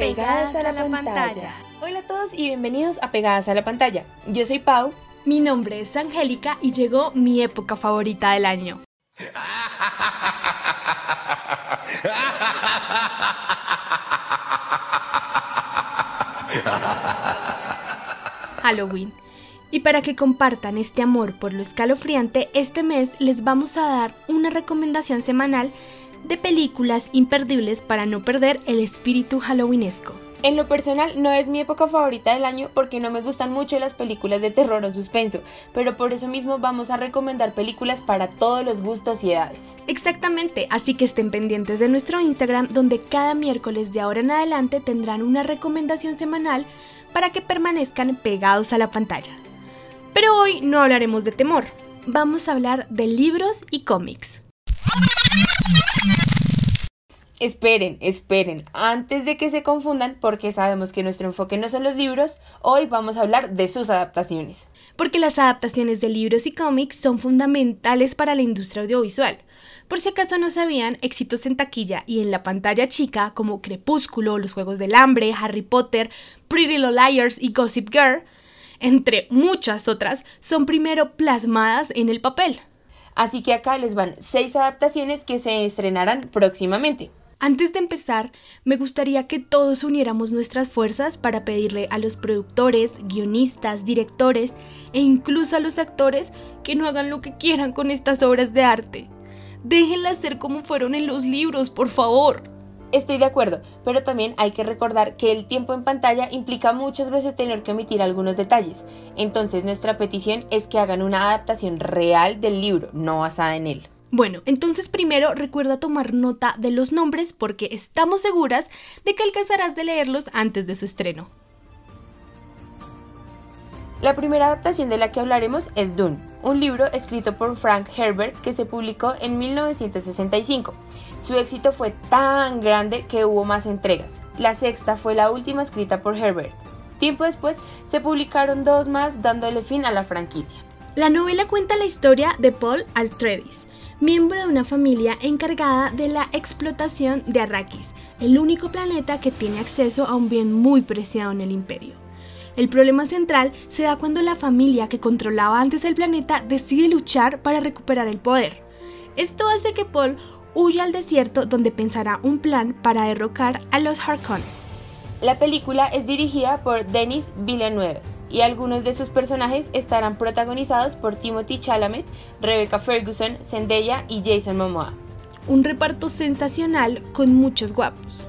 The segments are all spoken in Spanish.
Pegadas a la, pantalla. Hola a todos y bienvenidos a Pegadas a la pantalla. Yo soy Pau. Mi nombre es Angélica y llegó mi época favorita del año. Halloween. Y para que compartan este amor por lo escalofriante, este mes les vamos a dar una recomendación semanal de películas imperdibles para no perder el espíritu halloweenesco. En lo personal no es mi época favorita del año porque no me gustan mucho las películas de terror o suspenso, pero por eso mismo vamos a recomendar películas para todos los gustos y edades. Exactamente, así que estén pendientes de nuestro Instagram donde cada miércoles de ahora en adelante tendrán una recomendación semanal para que permanezcan pegados a la pantalla. Pero hoy no hablaremos de temor, vamos a hablar de libros y cómics. Esperen, esperen, antes de que se confundan, porque sabemos que nuestro enfoque no son los libros, hoy vamos a hablar de sus adaptaciones. Porque las adaptaciones de libros y cómics son fundamentales para la industria audiovisual. Por si acaso no sabían, éxitos en taquilla y en la pantalla chica como Crepúsculo, Los Juegos del Hambre, Harry Potter, Pretty Little Liars y Gossip Girl, entre muchas otras, son primero plasmadas en el papel. Así que acá les van seis adaptaciones que se estrenarán próximamente. Antes de empezar, me gustaría que todos uniéramos nuestras fuerzas para pedirle a los productores, guionistas, directores e incluso a los actores que no hagan lo que quieran con estas obras de arte. Déjenlas ser como fueron en los libros, por favor. Estoy de acuerdo, pero también hay que recordar que el tiempo en pantalla implica muchas veces tener que omitir algunos detalles. Entonces nuestra petición es que hagan una adaptación real del libro, no basada en él. Bueno, entonces primero recuerda tomar nota de los nombres porque estamos seguras de que alcanzarás de leerlos antes de su estreno. La primera adaptación de la que hablaremos es Dune, un libro escrito por Frank Herbert que se publicó en 1965. Su éxito fue tan grande que hubo más entregas. La sexta fue la última escrita por Herbert. Tiempo después se publicaron dos más dándole fin a la franquicia. La novela cuenta la historia de Paul Atreides, miembro de una familia encargada de la explotación de Arrakis, el único planeta que tiene acceso a un bien muy preciado en el imperio. El problema central se da cuando la familia que controlaba antes el planeta decide luchar para recuperar el poder. Esto hace que Paul huya al desierto donde pensará un plan para derrocar a los Harkonnen. La película es dirigida por Denis Villeneuve y algunos de sus personajes estarán protagonizados por Timothy Chalamet, Rebecca Ferguson, Zendaya y Jason Momoa. Un reparto sensacional con muchos guapos.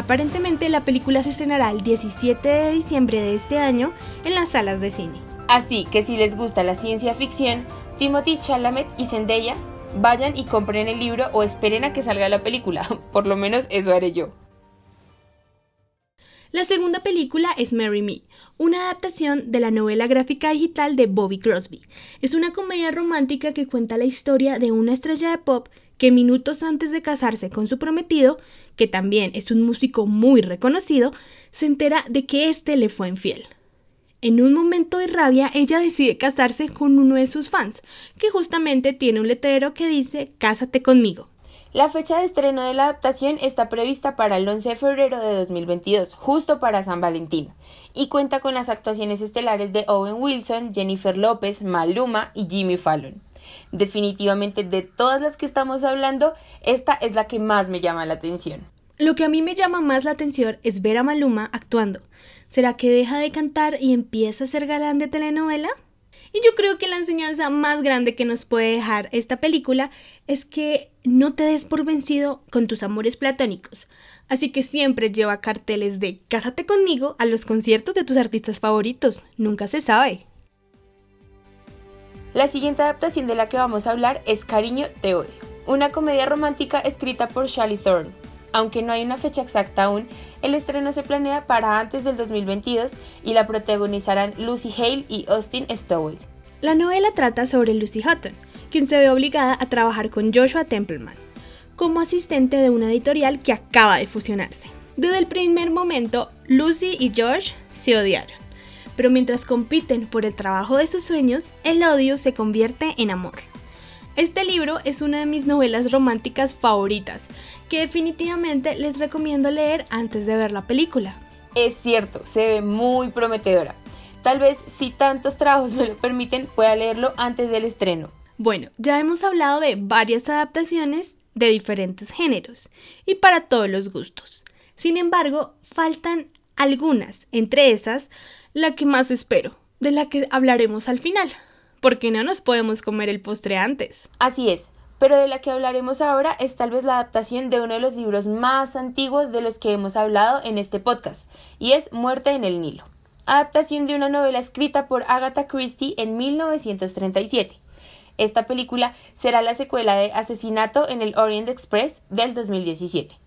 Aparentemente la película se estrenará el 17 de diciembre de este año en las salas de cine. Así que si les gusta la ciencia ficción, Timothy Chalamet y Zendaya, vayan y compren el libro o esperen a que salga la película. Por lo menos eso haré yo. La segunda película es Marry Me, una adaptación de la novela gráfica digital de Bobby Crosby. Es una comedia romántica que cuenta la historia de una estrella de pop que minutos antes de casarse con su prometido, que también es un músico muy reconocido, se entera de que éste le fue infiel. En un momento de rabia, ella decide casarse con uno de sus fans, que justamente tiene un letrero que dice Cásate conmigo. La fecha de estreno de la adaptación está prevista para el 11 de febrero de 2022, justo para San Valentín, y cuenta con las actuaciones estelares de Owen Wilson, Jennifer López, Maluma y Jimmy Fallon. Definitivamente de todas las que estamos hablando, esta es la que más me llama la atención. Lo que a mí me llama más la atención es ver a Maluma actuando. ¿Será que deja de cantar y empieza a ser galán de telenovela? Y yo creo que la enseñanza más grande que nos puede dejar esta película es que no te des por vencido con tus amores platónicos. Así que siempre lleva carteles de Cásate conmigo a los conciertos de tus artistas favoritos. Nunca se sabe. La siguiente adaptación de la que vamos a hablar es Cariño te odio, una comedia romántica escrita por Charlie Thorne. Aunque no hay una fecha exacta aún, el estreno se planea para antes del 2022 y la protagonizarán Lucy Hale y Austin Stowell. La novela trata sobre Lucy Hutton, quien se ve obligada a trabajar con Joshua Templeman, como asistente de una editorial que acaba de fusionarse. Desde el primer momento, Lucy y George se odiaron, pero mientras compiten por el trabajo de sus sueños, el odio se convierte en amor. Este libro es una de mis novelas románticas favoritas, que definitivamente les recomiendo leer antes de ver la película. Es cierto, se ve muy prometedora. Tal vez si tantos trabajos me lo permiten pueda leerlo antes del estreno. Bueno, ya hemos hablado de varias adaptaciones de diferentes géneros y para todos los gustos. Sin embargo, faltan algunas, entre esas, la que más espero, de la que hablaremos al final, porque no nos podemos comer el postre antes. Así es, pero de la que hablaremos ahora es tal vez la adaptación de uno de los libros más antiguos de los que hemos hablado en este podcast, y es Muerte en el Nilo, adaptación de una novela escrita por Agatha Christie en 1937. Esta película será la secuela de Asesinato en el Orient Express del 2017.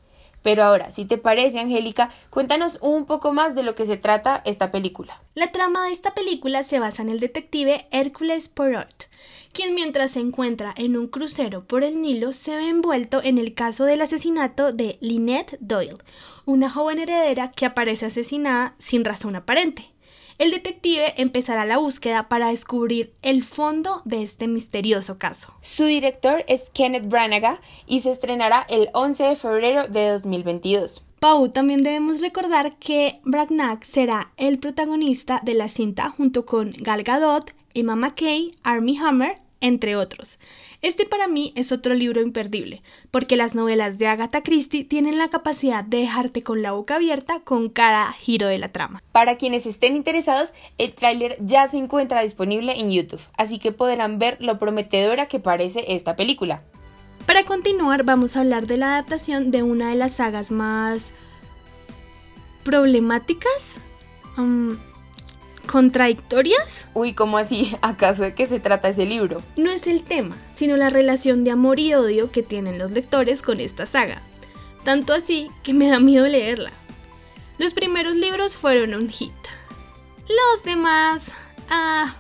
Pero ahora, si te parece, Angélica, cuéntanos un poco más de lo que se trata esta película. La trama de esta película se basa en el detective Hércules Poirot, quien mientras se encuentra en un crucero por el Nilo se ve envuelto en el caso del asesinato de Lynette Doyle, una joven heredera que aparece asesinada sin razón aparente el detective empezará la búsqueda para descubrir el fondo de este misterioso caso. Su director es Kenneth Branagh y se estrenará el 11 de febrero de 2022. Pau, también debemos recordar que Branagh será el protagonista de la cinta junto con Gal Gadot, Emma McKay, Armie Hammer, entre otros. Este para mí es otro libro imperdible, porque las novelas de Agatha Christie tienen la capacidad de dejarte con la boca abierta con cada giro de la trama. Para quienes estén interesados, el tráiler ya se encuentra disponible en YouTube, así que podrán ver lo prometedora que parece esta película. Para continuar, vamos a hablar de la adaptación de una de las sagas más problemáticas. Um, contradictorias? Uy, ¿cómo así? ¿Acaso de qué se trata ese libro? No es el tema, sino la relación de amor y odio que tienen los lectores con esta saga. Tanto así que me da miedo leerla. Los primeros libros fueron un hit. Los demás... Ah,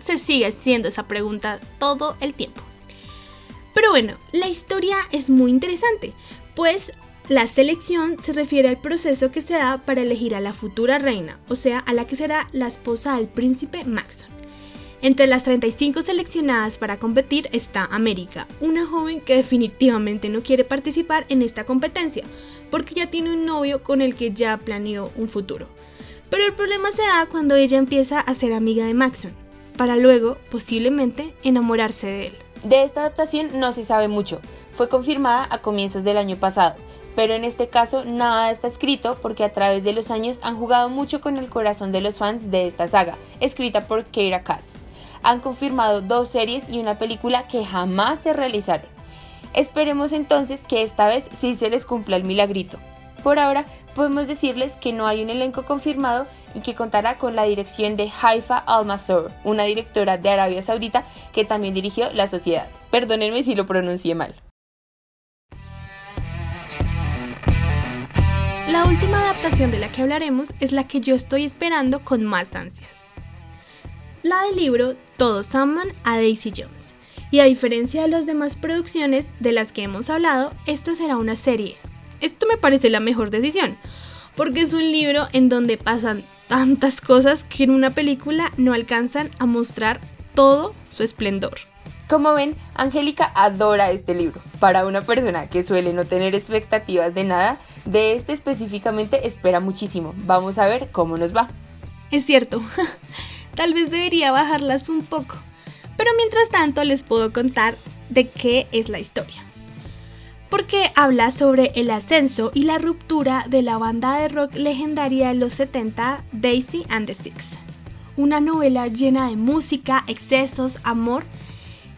se sigue haciendo esa pregunta todo el tiempo. Pero bueno, la historia es muy interesante, pues la selección se refiere al proceso que se da para elegir a la futura reina, o sea, a la que será la esposa del príncipe Maxon. Entre las 35 seleccionadas para competir está América, una joven que definitivamente no quiere participar en esta competencia, porque ya tiene un novio con el que ya planeó un futuro. Pero el problema se da cuando ella empieza a ser amiga de Maxon, para luego, posiblemente, enamorarse de él. De esta adaptación no se sabe mucho, fue confirmada a comienzos del año pasado, pero en este caso nada está escrito porque a través de los años han jugado mucho con el corazón de los fans de esta saga, escrita por Keira Cass. Han confirmado dos series y una película que jamás se realizaron. Esperemos entonces que esta vez sí se les cumpla el milagrito. Por ahora podemos decirles que no hay un elenco confirmado y que contará con la dirección de Haifa Al-Masur, una directora de Arabia Saudita que también dirigió La Sociedad. Perdónenme si lo pronuncié mal. La última adaptación de la que hablaremos es la que yo estoy esperando con más ansias. La del libro Todos aman a Daisy Jones. Y a diferencia de las demás producciones de las que hemos hablado, esta será una serie. Esto me parece la mejor decisión, porque es un libro en donde pasan tantas cosas que en una película no alcanzan a mostrar todo su esplendor. Como ven, Angélica adora este libro. Para una persona que suele no tener expectativas de nada, de este específicamente espera muchísimo. Vamos a ver cómo nos va. Es cierto, tal vez debería bajarlas un poco, pero mientras tanto les puedo contar de qué es la historia. Porque habla sobre el ascenso y la ruptura de la banda de rock legendaria de los 70, Daisy and the Six. Una novela llena de música, excesos, amor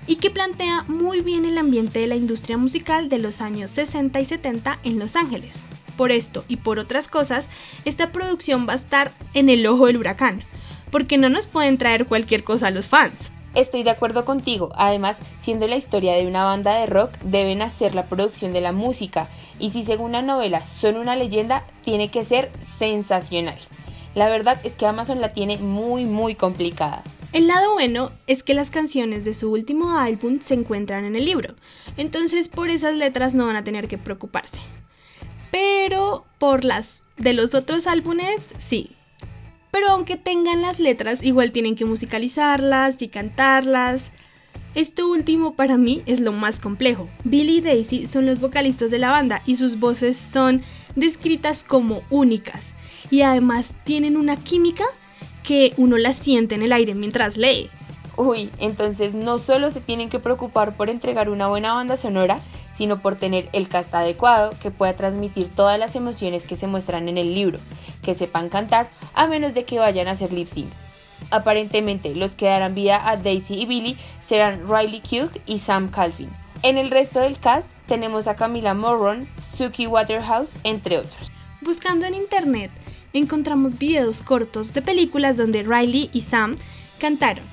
y que plantea muy bien el ambiente de la industria musical de los años 60 y 70 en Los Ángeles. Por esto y por otras cosas, esta producción va a estar en el ojo del huracán, porque no nos pueden traer cualquier cosa a los fans. Estoy de acuerdo contigo, además, siendo la historia de una banda de rock, deben hacer la producción de la música, y si según la novela son una leyenda, tiene que ser sensacional. La verdad es que Amazon la tiene muy muy complicada. El lado bueno es que las canciones de su último álbum se encuentran en el libro, entonces por esas letras no van a tener que preocuparse. Pero por las de los otros álbumes, sí. Pero aunque tengan las letras, igual tienen que musicalizarlas y cantarlas. Esto último para mí es lo más complejo. Billy y Daisy son los vocalistas de la banda y sus voces son descritas como únicas y además tienen una química que uno la siente en el aire mientras lee. Uy, entonces no solo se tienen que preocupar por entregar una buena banda sonora, sino por tener el cast adecuado que pueda transmitir todas las emociones que se muestran en el libro, que sepan cantar, a menos de que vayan a hacer lip sync. Aparentemente, los que darán vida a Daisy y Billy serán Riley Cook y Sam Calvin. En el resto del cast tenemos a Camila Morron, Suki Waterhouse, entre otros. Buscando en internet, encontramos videos cortos de películas donde Riley y Sam cantaron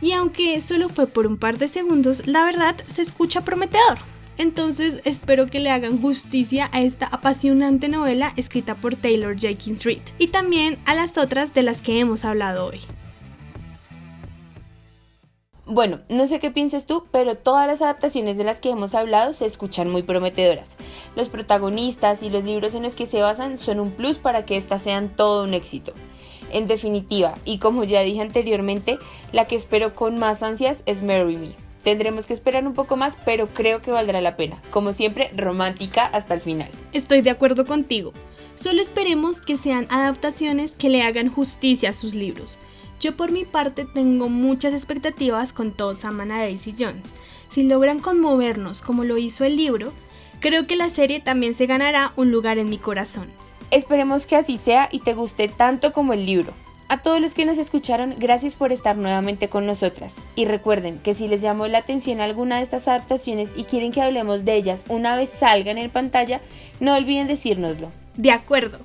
y aunque solo fue por un par de segundos, la verdad se escucha prometedor. Entonces espero que le hagan justicia a esta apasionante novela escrita por Taylor Jenkins Reid y también a las otras de las que hemos hablado hoy. Bueno, no sé qué piensas tú, pero todas las adaptaciones de las que hemos hablado se escuchan muy prometedoras. Los protagonistas y los libros en los que se basan son un plus para que éstas sean todo un éxito. En definitiva, y como ya dije anteriormente, la que espero con más ansias es Marry Me. Tendremos que esperar un poco más, pero creo que valdrá la pena. Como siempre, romántica hasta el final. Estoy de acuerdo contigo. Solo esperemos que sean adaptaciones que le hagan justicia a sus libros. Yo por mi parte tengo muchas expectativas con todos aman a Daisy Jones. Si logran conmovernos como lo hizo el libro, creo que la serie también se ganará un lugar en mi corazón. Esperemos que así sea y te guste tanto como el libro. A todos los que nos escucharon, gracias por estar nuevamente con nosotras. Y recuerden que si les llamó la atención alguna de estas adaptaciones y quieren que hablemos de ellas una vez salgan en pantalla, no olviden decírnoslo. De acuerdo.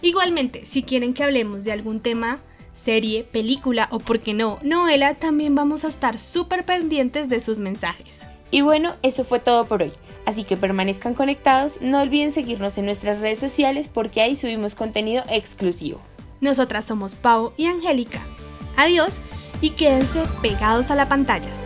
Igualmente, si quieren que hablemos de algún tema, serie, película o, por qué no, novela, también vamos a estar súper pendientes de sus mensajes. Y bueno, eso fue todo por hoy. Así que permanezcan conectados, no olviden seguirnos en nuestras redes sociales porque ahí subimos contenido exclusivo. Nosotras somos Pau y Angélica. Adiós y quédense pegados a la pantalla.